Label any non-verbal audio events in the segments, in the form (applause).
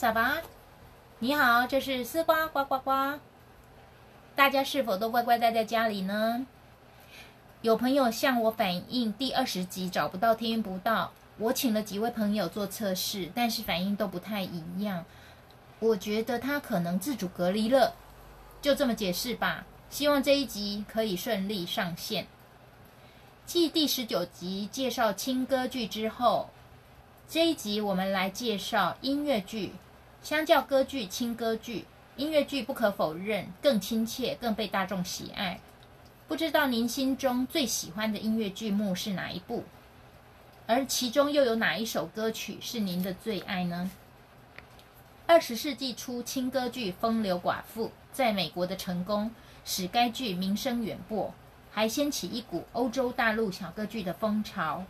萨巴你好，这是丝瓜呱呱呱。大家是否都乖乖待在家里呢？有朋友向我反映第二十集找不到听不到，我请了几位朋友做测试，但是反应都不太一样。我觉得他可能自主隔离了，就这么解释吧。希望这一集可以顺利上线。继第十九集介绍轻歌剧之后，这一集我们来介绍音乐剧。相较歌剧、轻歌剧，音乐剧不可否认更亲切、更被大众喜爱。不知道您心中最喜欢的音乐剧目是哪一部？而其中又有哪一首歌曲是您的最爱呢？二十世纪初，轻歌剧《风流寡妇》在美国的成功，使该剧名声远播。还掀起一股欧洲大陆小歌剧的风潮。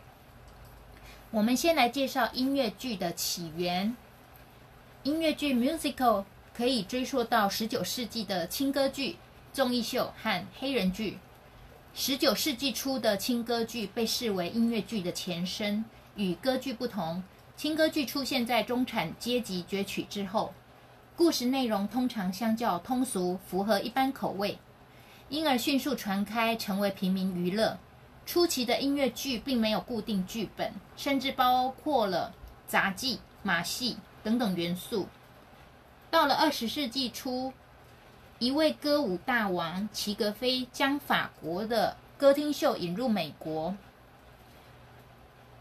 我们先来介绍音乐剧的起源。音乐剧 musical 可以追溯到十九世纪的轻歌剧、综艺秀和黑人剧。十九世纪初的轻歌剧被视为音乐剧的前身。与歌剧不同，轻歌剧出现在中产阶级崛起之后，故事内容通常相较通俗，符合一般口味。因而迅速传开，成为平民娱乐。初期的音乐剧并没有固定剧本，甚至包括了杂技、马戏等等元素。到了二十世纪初，一位歌舞大王齐格飞将法国的歌厅秀引入美国，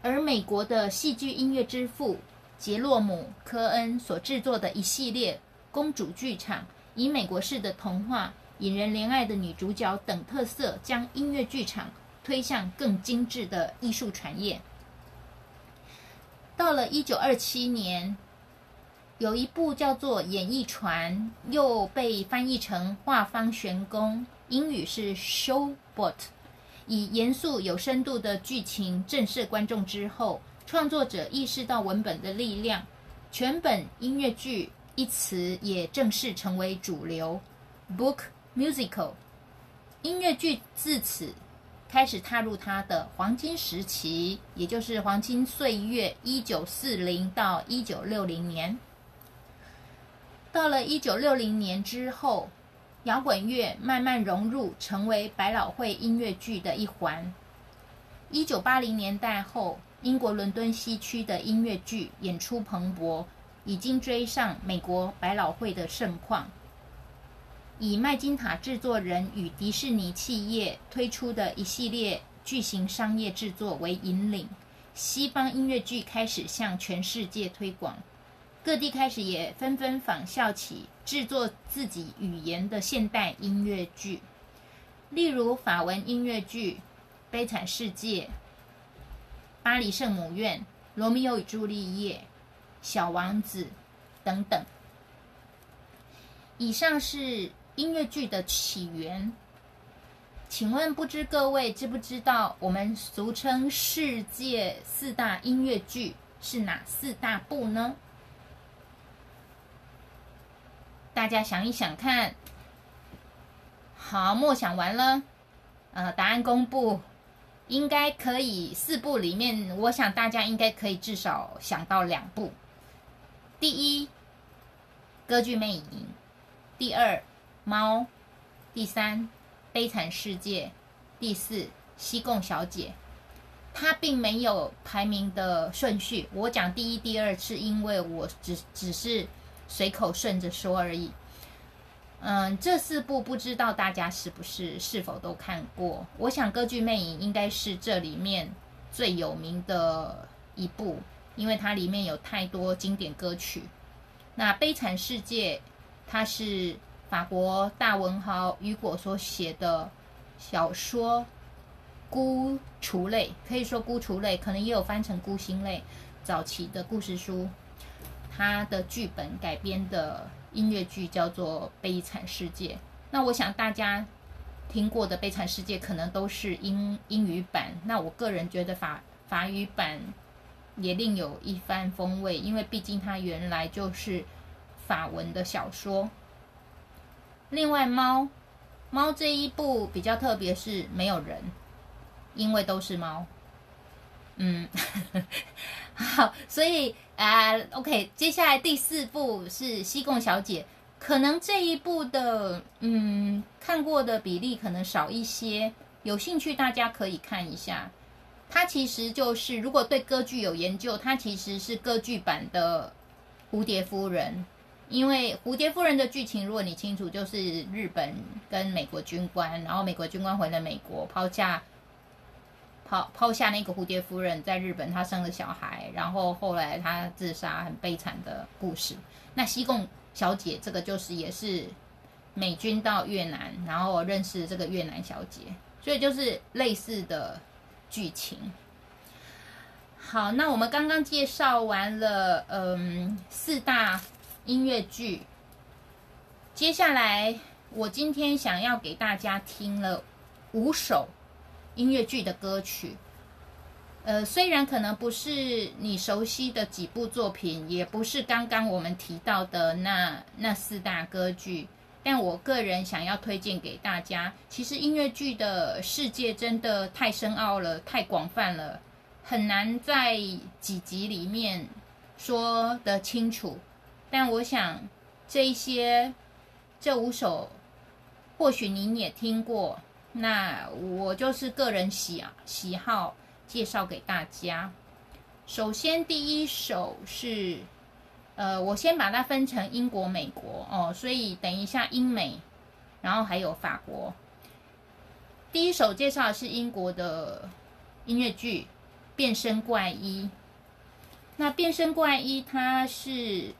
而美国的戏剧音乐之父杰洛姆·科恩所制作的一系列公主剧场，以美国式的童话。引人怜爱的女主角等特色，将音乐剧场推向更精致的艺术产业。到了一九二七年，有一部叫做《演艺船》，又被翻译成《画舫玄宫》，英语是 Showboat，以严肃有深度的剧情震慑观众之后，创作者意识到文本的力量，全本音乐剧一词也正式成为主流 book。musical 音乐剧自此开始踏入它的黄金时期，也就是黄金岁月，一九四零到一九六零年。到了一九六零年之后，摇滚乐慢慢融入，成为百老汇音乐剧的一环。一九八零年代后，英国伦敦西区的音乐剧演出蓬勃，已经追上美国百老汇的盛况。以麦金塔制作人与迪士尼企业推出的一系列巨型商业制作为引领，西方音乐剧开始向全世界推广，各地开始也纷纷仿效起制作自己语言的现代音乐剧，例如法文音乐剧《悲惨世界》、《巴黎圣母院》、《罗密欧与朱丽叶》、《小王子》等等。以上是。音乐剧的起源，请问不知各位知不知道我们俗称世界四大音乐剧是哪四大部呢？大家想一想看。好，默想完了，呃，答案公布，应该可以四部里面，我想大家应该可以至少想到两部。第一，歌剧魅影；第二。猫，第三，悲惨世界，第四，西贡小姐。它并没有排名的顺序，我讲第一、第二是因为我只只是随口顺着说而已。嗯，这四部不知道大家是不是是否都看过？我想歌剧魅影应该是这里面最有名的一部，因为它里面有太多经典歌曲。那悲惨世界，它是。法国大文豪雨果所写的小说《孤雏类》，可以说《孤雏类》，可能也有翻成《孤星类》。早期的故事书，它的剧本改编的音乐剧叫做《悲惨世界》。那我想大家听过的《悲惨世界》可能都是英英语版，那我个人觉得法法语版也另有一番风味，因为毕竟它原来就是法文的小说。另外，猫猫这一部比较特别，是没有人，因为都是猫。嗯，(laughs) 好，所以啊，OK，接下来第四部是《西贡小姐》，可能这一部的嗯看过的比例可能少一些，有兴趣大家可以看一下。它其实就是如果对歌剧有研究，它其实是歌剧版的《蝴蝶夫人》，因为《蝴蝶夫人》的剧情如果你清楚，就是日本跟美国军官，然后美国军官回了美国，抛下。抛抛下那个蝴蝶夫人在日本，她生了小孩，然后后来她自杀，很悲惨的故事。那西贡小姐这个就是也是美军到越南，然后认识这个越南小姐，所以就是类似的剧情。好，那我们刚刚介绍完了，嗯，四大音乐剧，接下来我今天想要给大家听了五首。音乐剧的歌曲，呃，虽然可能不是你熟悉的几部作品，也不是刚刚我们提到的那那四大歌剧，但我个人想要推荐给大家。其实音乐剧的世界真的太深奥了，太广泛了，很难在几集里面说得清楚。但我想这一些这五首，或许您也听过。那我就是个人喜喜好介绍给大家。首先第一首是，呃，我先把它分成英国、美国哦，所以等一下英美，然后还有法国。第一首介绍的是英国的音乐剧《变身怪医》。那《变身怪医》他是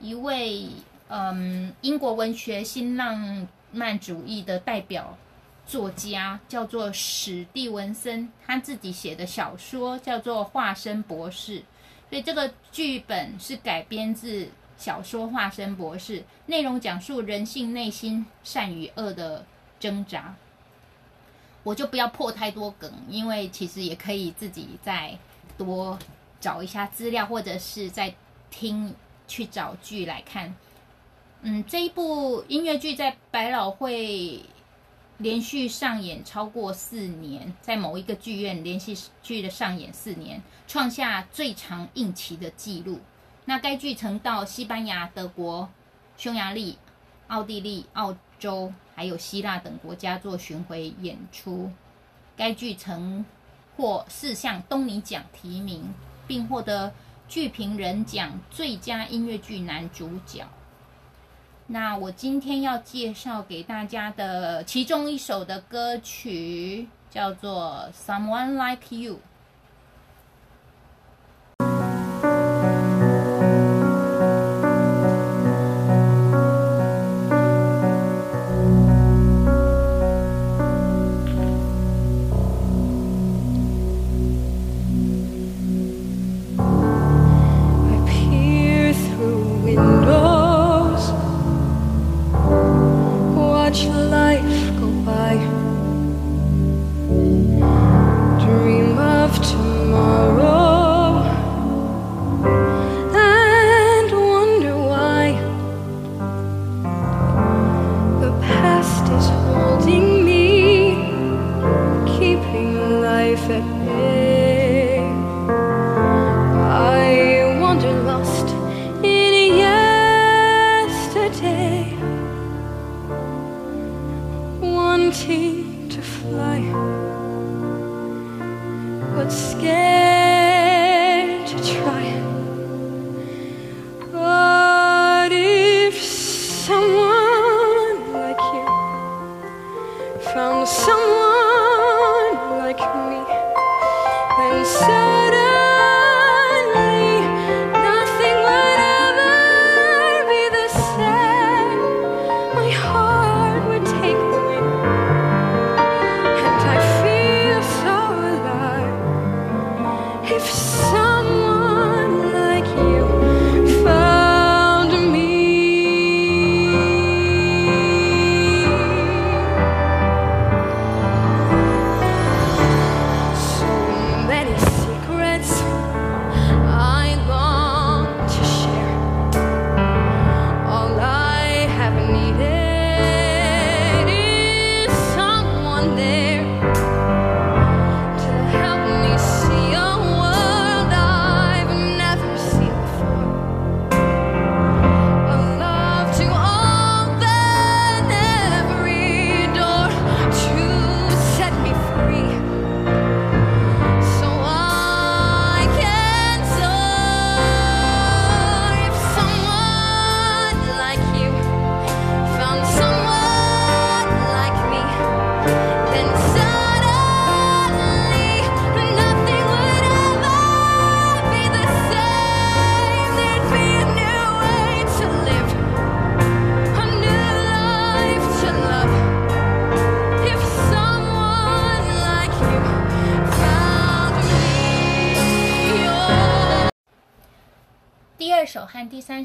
一位嗯英国文学新浪漫主义的代表。作家叫做史蒂文森，他自己写的小说叫做《化身博士》，所以这个剧本是改编自小说《化身博士》，内容讲述人性内心善与恶的挣扎。我就不要破太多梗，因为其实也可以自己再多找一下资料，或者是在听去找剧来看。嗯，这一部音乐剧在百老汇。连续上演超过四年，在某一个剧院连续剧的上演四年，创下最长映期的纪录。那该剧曾到西班牙、德国、匈牙利、奥地利、澳洲，还有希腊等国家做巡回演出。该剧曾获四项东尼奖提名，并获得剧评人奖最佳音乐剧男主角。那我今天要介绍给大家的其中一首的歌曲叫做《Someone Like You》。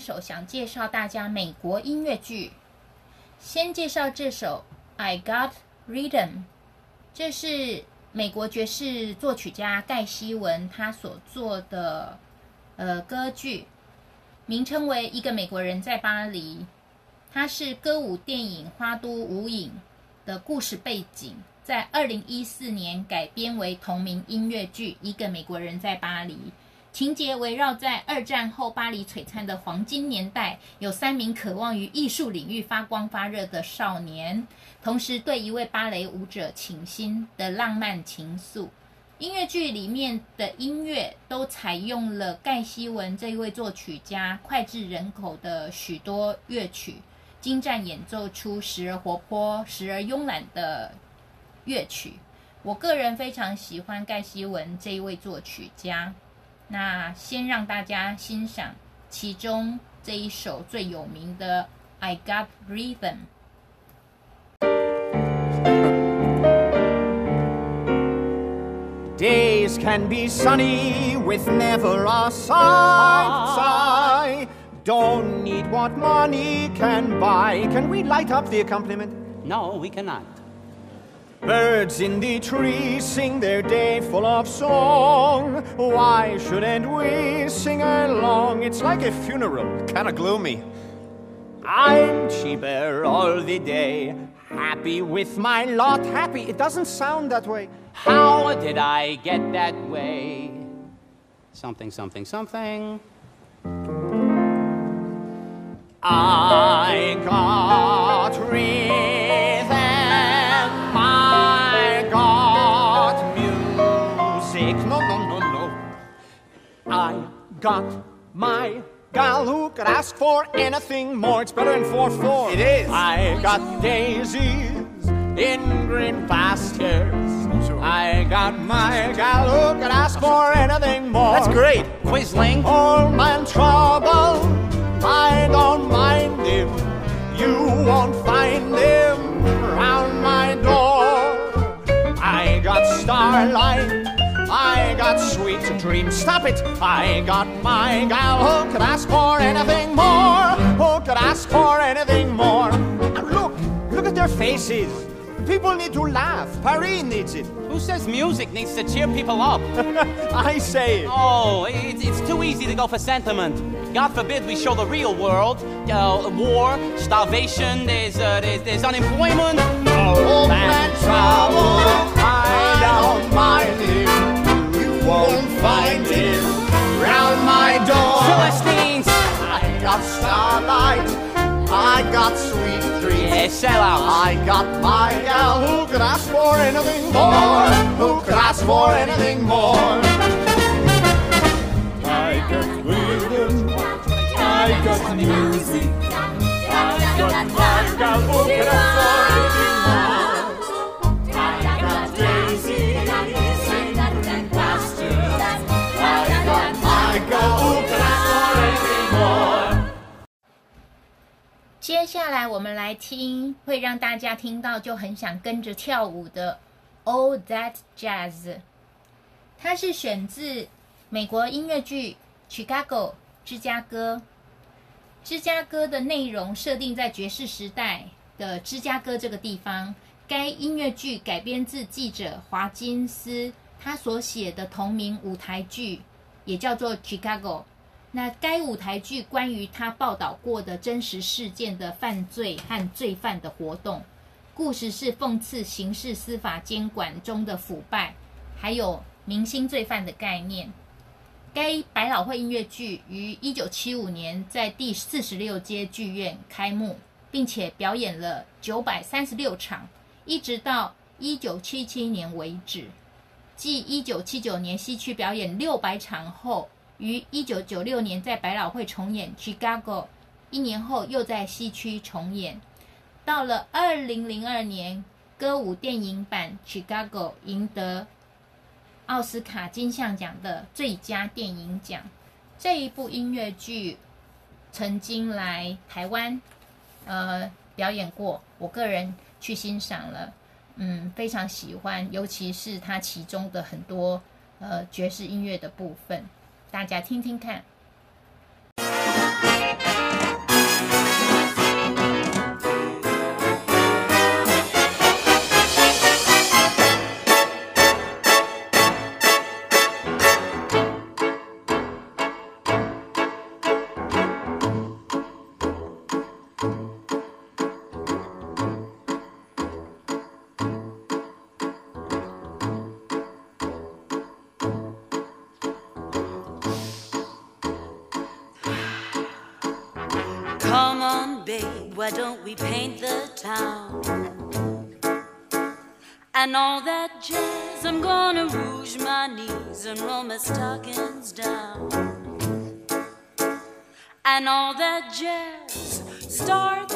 首想介绍大家美国音乐剧。先介绍这首《I Got Rhythm》，这是美国爵士作曲家盖希文他所做的呃歌剧，名称为《一个美国人在巴黎》。它是歌舞电影《花都无影》的故事背景，在二零一四年改编为同名音乐剧《一个美国人在巴黎》。情节围绕在二战后巴黎璀璨的黄金年代，有三名渴望于艺术领域发光发热的少年，同时对一位芭蕾舞者倾心的浪漫情愫。音乐剧里面的音乐都采用了盖希文这一位作曲家脍炙人口的许多乐曲，精湛演奏出时而活泼、时而慵懒的乐曲。我个人非常喜欢盖希文这一位作曲家。那先让大家欣赏其中这一首最有名的《I Got Rhythm》。Days can be sunny with never a sigh. sigh. Don't need what money can buy. Can we light up the accompaniment? No, we cannot. Birds in the trees sing their day full of song. Why shouldn't we sing along? It's like a funeral, kinda gloomy. I'm cheaper all the day, happy with my lot. Happy, it doesn't sound that way. How did I get that way? Something, something, something. I got got my gal who could ask for anything more. It's better than 4 4. It is. I got daisies in green pastures. I got my gal who could ask for anything more. That's great. Quisling. All my trouble, I don't mind him. You won't find him round my door. I got starlight, got sweet dreams. Stop it! I got my gal who could ask for anything more. Who could ask for anything more? Look, look at their faces. People need to laugh. Paris needs it. Who says music needs to cheer people up? (laughs) I say it. Oh, it's, it's too easy to go for sentiment. God forbid we show the real world. Uh, war, starvation, there's, uh, there's, there's unemployment. Old man trouble, I don't mind won't find him round my door. Philistines. I got starlight, I got sweet dreams. Yeah, sell out. I got my gal who could ask for anything more. Who could ask for anything more? I got rhythm, I got music. I got my gal who could ask for anything more. 接下来我们来听会让大家听到就很想跟着跳舞的《All That Jazz》，它是选自美国音乐剧《Chicago》芝加哥。芝加哥的内容设定在爵士时代的芝加哥这个地方。该音乐剧改编自记者华金斯他所写的同名舞台剧，也叫做《Chicago》。那该舞台剧关于他报道过的真实事件的犯罪和罪犯的活动，故事是讽刺刑事司法监管中的腐败，还有明星罪犯的概念。该百老汇音乐剧于一九七五年在第四十六街剧院开幕，并且表演了九百三十六场，一直到一九七七年为止。继一九七九年西区表演六百场后，于一九九六年在百老汇重演《Chicago》，一年后又在西区重演。到了二零零二年，歌舞电影版《Chicago》赢得奥斯卡金像奖的最佳电影奖。这一部音乐剧曾经来台湾，呃，表演过，我个人去欣赏了，嗯，非常喜欢，尤其是它其中的很多呃爵士音乐的部分，大家听听看。And stockings down. And all that jazz, start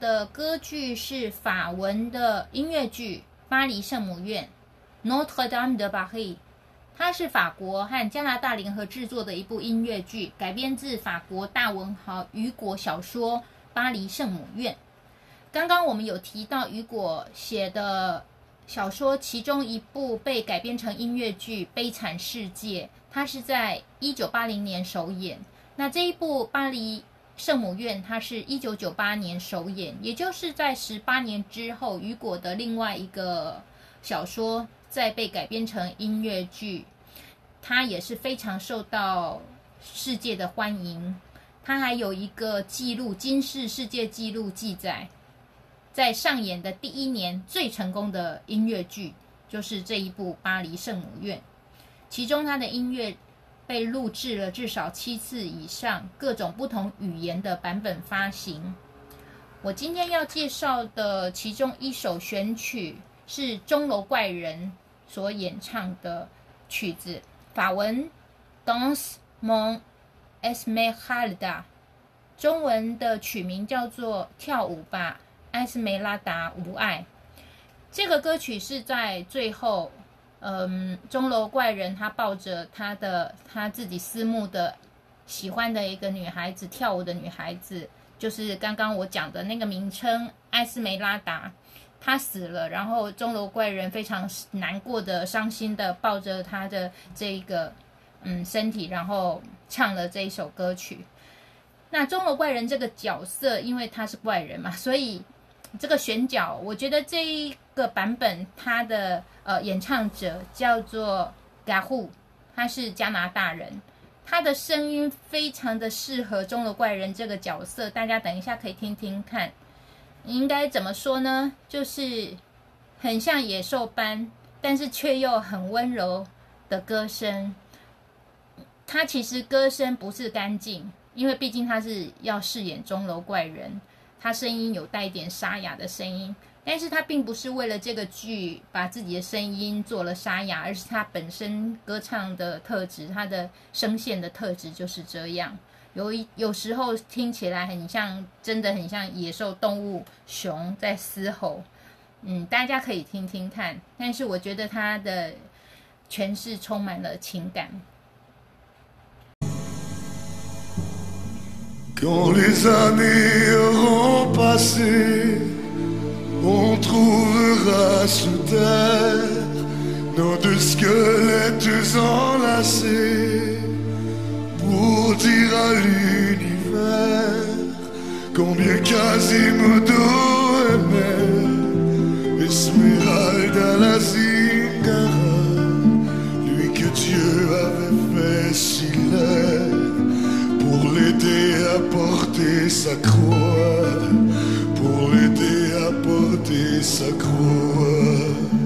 的歌剧是法文的音乐剧《巴黎圣母院》（Notre Dame de Paris）。它是法国和加拿大联合制作的一部音乐剧，改编自法国大文豪雨果小说《巴黎圣母院》。刚刚我们有提到雨果写的小说，其中一部被改编成音乐剧《悲惨世界》，它是在一九八零年首演。那这一部《巴黎圣母院》，它是一九九八年首演，也就是在十八年之后，雨果的另外一个小说再被改编成音乐剧，它也是非常受到世界的欢迎。它还有一个记录，金氏世界纪录记载，在上演的第一年最成功的音乐剧就是这一部《巴黎圣母院》，其中它的音乐被录制了至少七次以上，各种不同语言的版本发行。我今天要介绍的其中一首选曲是钟楼怪人所演唱的曲子，法文《Danse mon Esmeralda》，中文的曲名叫做《跳舞吧，埃斯梅拉达无爱》。这个歌曲是在最后嗯，钟楼怪人他抱着他的他自己私募的喜欢的一个女孩子跳舞的女孩子，就是刚刚我讲的那个名称艾斯梅拉达，她死了，然后钟楼怪人非常难过的、伤心的抱着他的这个嗯身体，然后唱了这一首歌曲。那钟楼怪人这个角色，因为他是怪人嘛，所以这个选角，我觉得这一个版本他的呃演唱者叫做 Gahu，他是加拿大人，他的声音非常的适合钟楼怪人这个角色，大家等一下可以听听看，应该怎么说呢？就是很像野兽般，但是却又很温柔的歌声。他其实歌声不是干净，因为毕竟他是要饰演钟楼怪人，他声音有带一点沙哑的声音，但是他并不是为了这个剧把自己的声音做了沙哑，而是他本身歌唱的特质，他的声线的特质就是这样。有一有时候听起来很像，真的很像野兽动物熊在嘶吼。嗯，大家可以听听看，但是我觉得他的诠释充满了情感。Quand les années auront passé, on trouvera sous terre nos deux squelettes enlacés pour dire à l'univers combien Quasimodo aimait Esmeralda la lui que Dieu avait Apporter sa croix, pour l'aider à porter sa croix.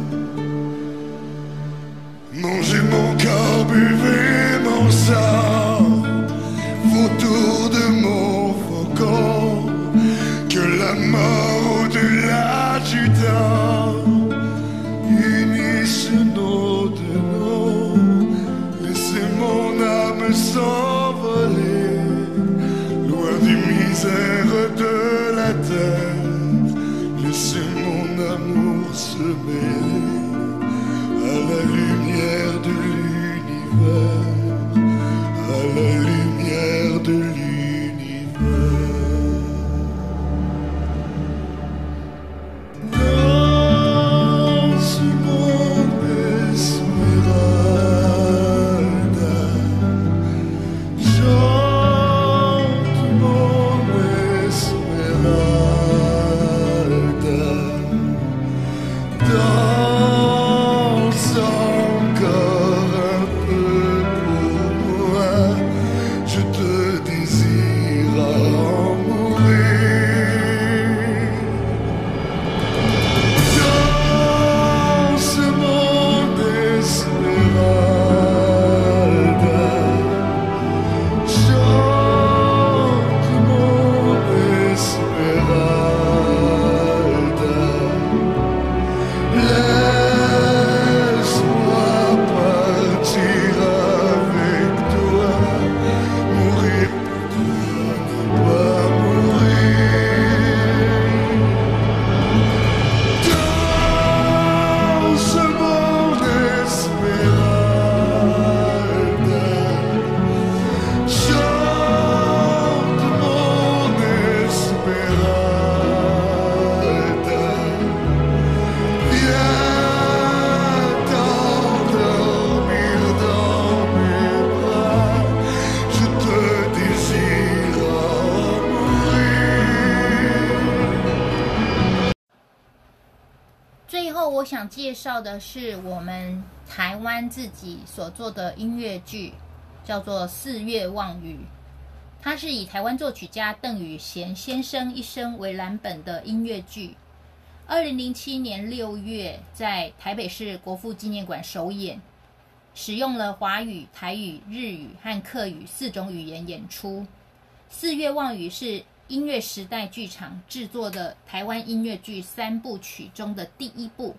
绍的是我们台湾自己所做的音乐剧，叫做《四月望雨》。它是以台湾作曲家邓宇贤先生一生为蓝本的音乐剧。二零零七年六月，在台北市国父纪念馆首演，使用了华语、台语、日语和客语四种语言演出。《四月望雨》是音乐时代剧场制作的台湾音乐剧三部曲中的第一部，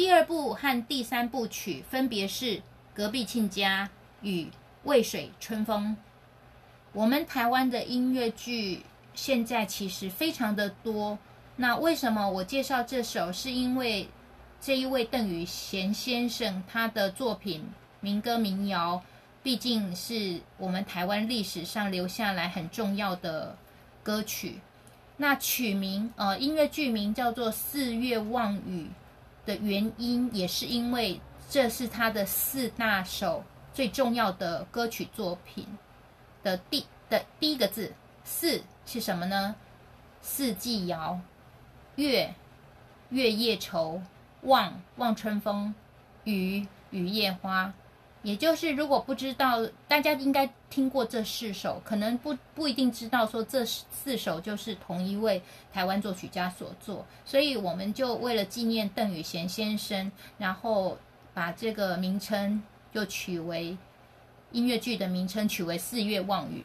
第二部和第三部曲分别是《隔壁亲家》与《渭水春风》。我们台湾的音乐剧现在其实非常的多。那为什么我介绍这首？是因为这一位邓宇贤先生他的作品民歌民谣，毕竟是我们台湾历史上留下来很重要的歌曲。那曲名呃音乐剧名叫做《四月望雨》的原因，也是因为这是他的四大首最重要的歌曲作品。的第的第一个字“四”是什么呢？四季摇，月月夜愁，望望春风，雨雨夜花。也就是，如果不知道，大家应该听过这四首，可能不不一定知道说这四首就是同一位台湾作曲家所作，所以我们就为了纪念邓宇贤先生，然后把这个名称就取为音乐剧的名称取为《四月望雨》。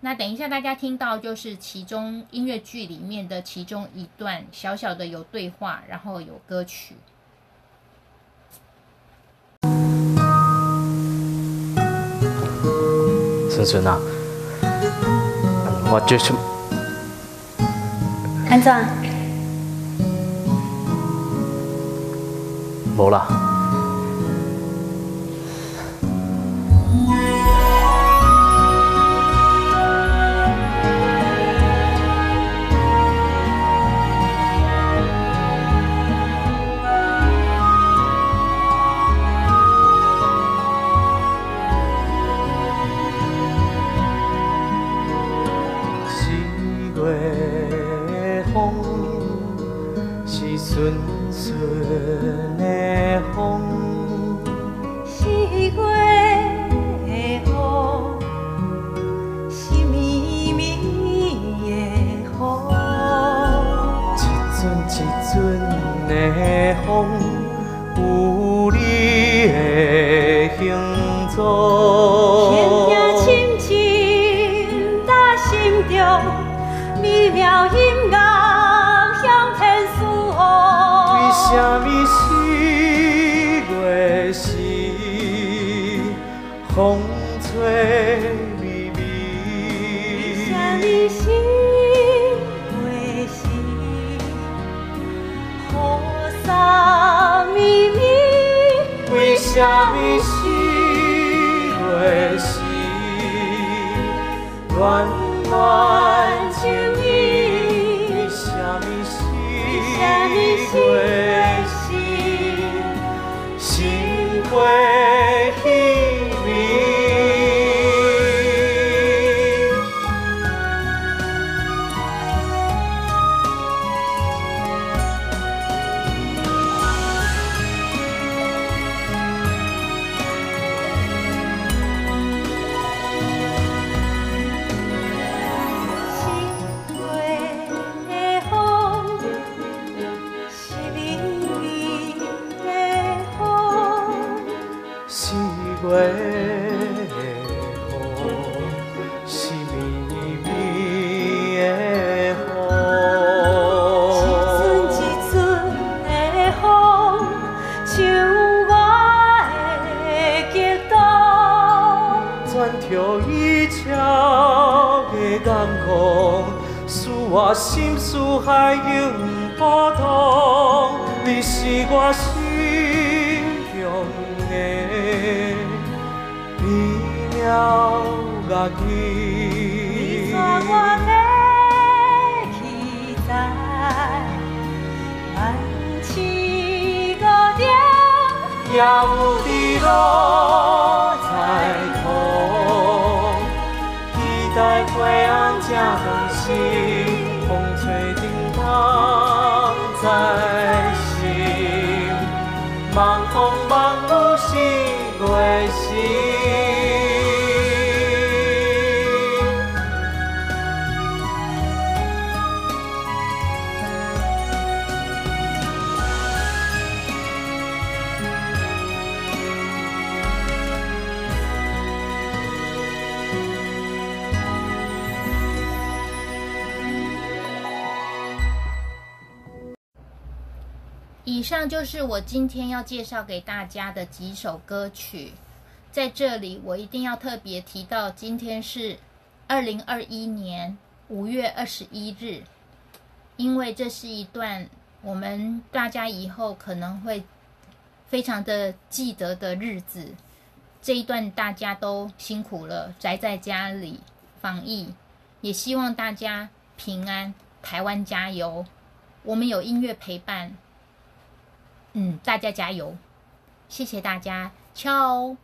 那等一下大家听到就是其中音乐剧里面的其中一段小小的有对话，然后有歌曲。孙孙啊，我就是安怎？无啦。为什么四月时，暖暖情意？为什么四什么是月月时，是？心花条的眼眶，使我心似海涌波动。你是我心中的美妙乐器。带我的期待，万起高点。也有日落吹安家灯西，风吹叮当在。以上就是我今天要介绍给大家的几首歌曲。在这里，我一定要特别提到，今天是二零二一年五月二十一日，因为这是一段我们大家以后可能会非常的记得的日子。这一段大家都辛苦了，宅在家里防疫，也希望大家平安，台湾加油！我们有音乐陪伴。嗯，大家加油！谢谢大家，敲。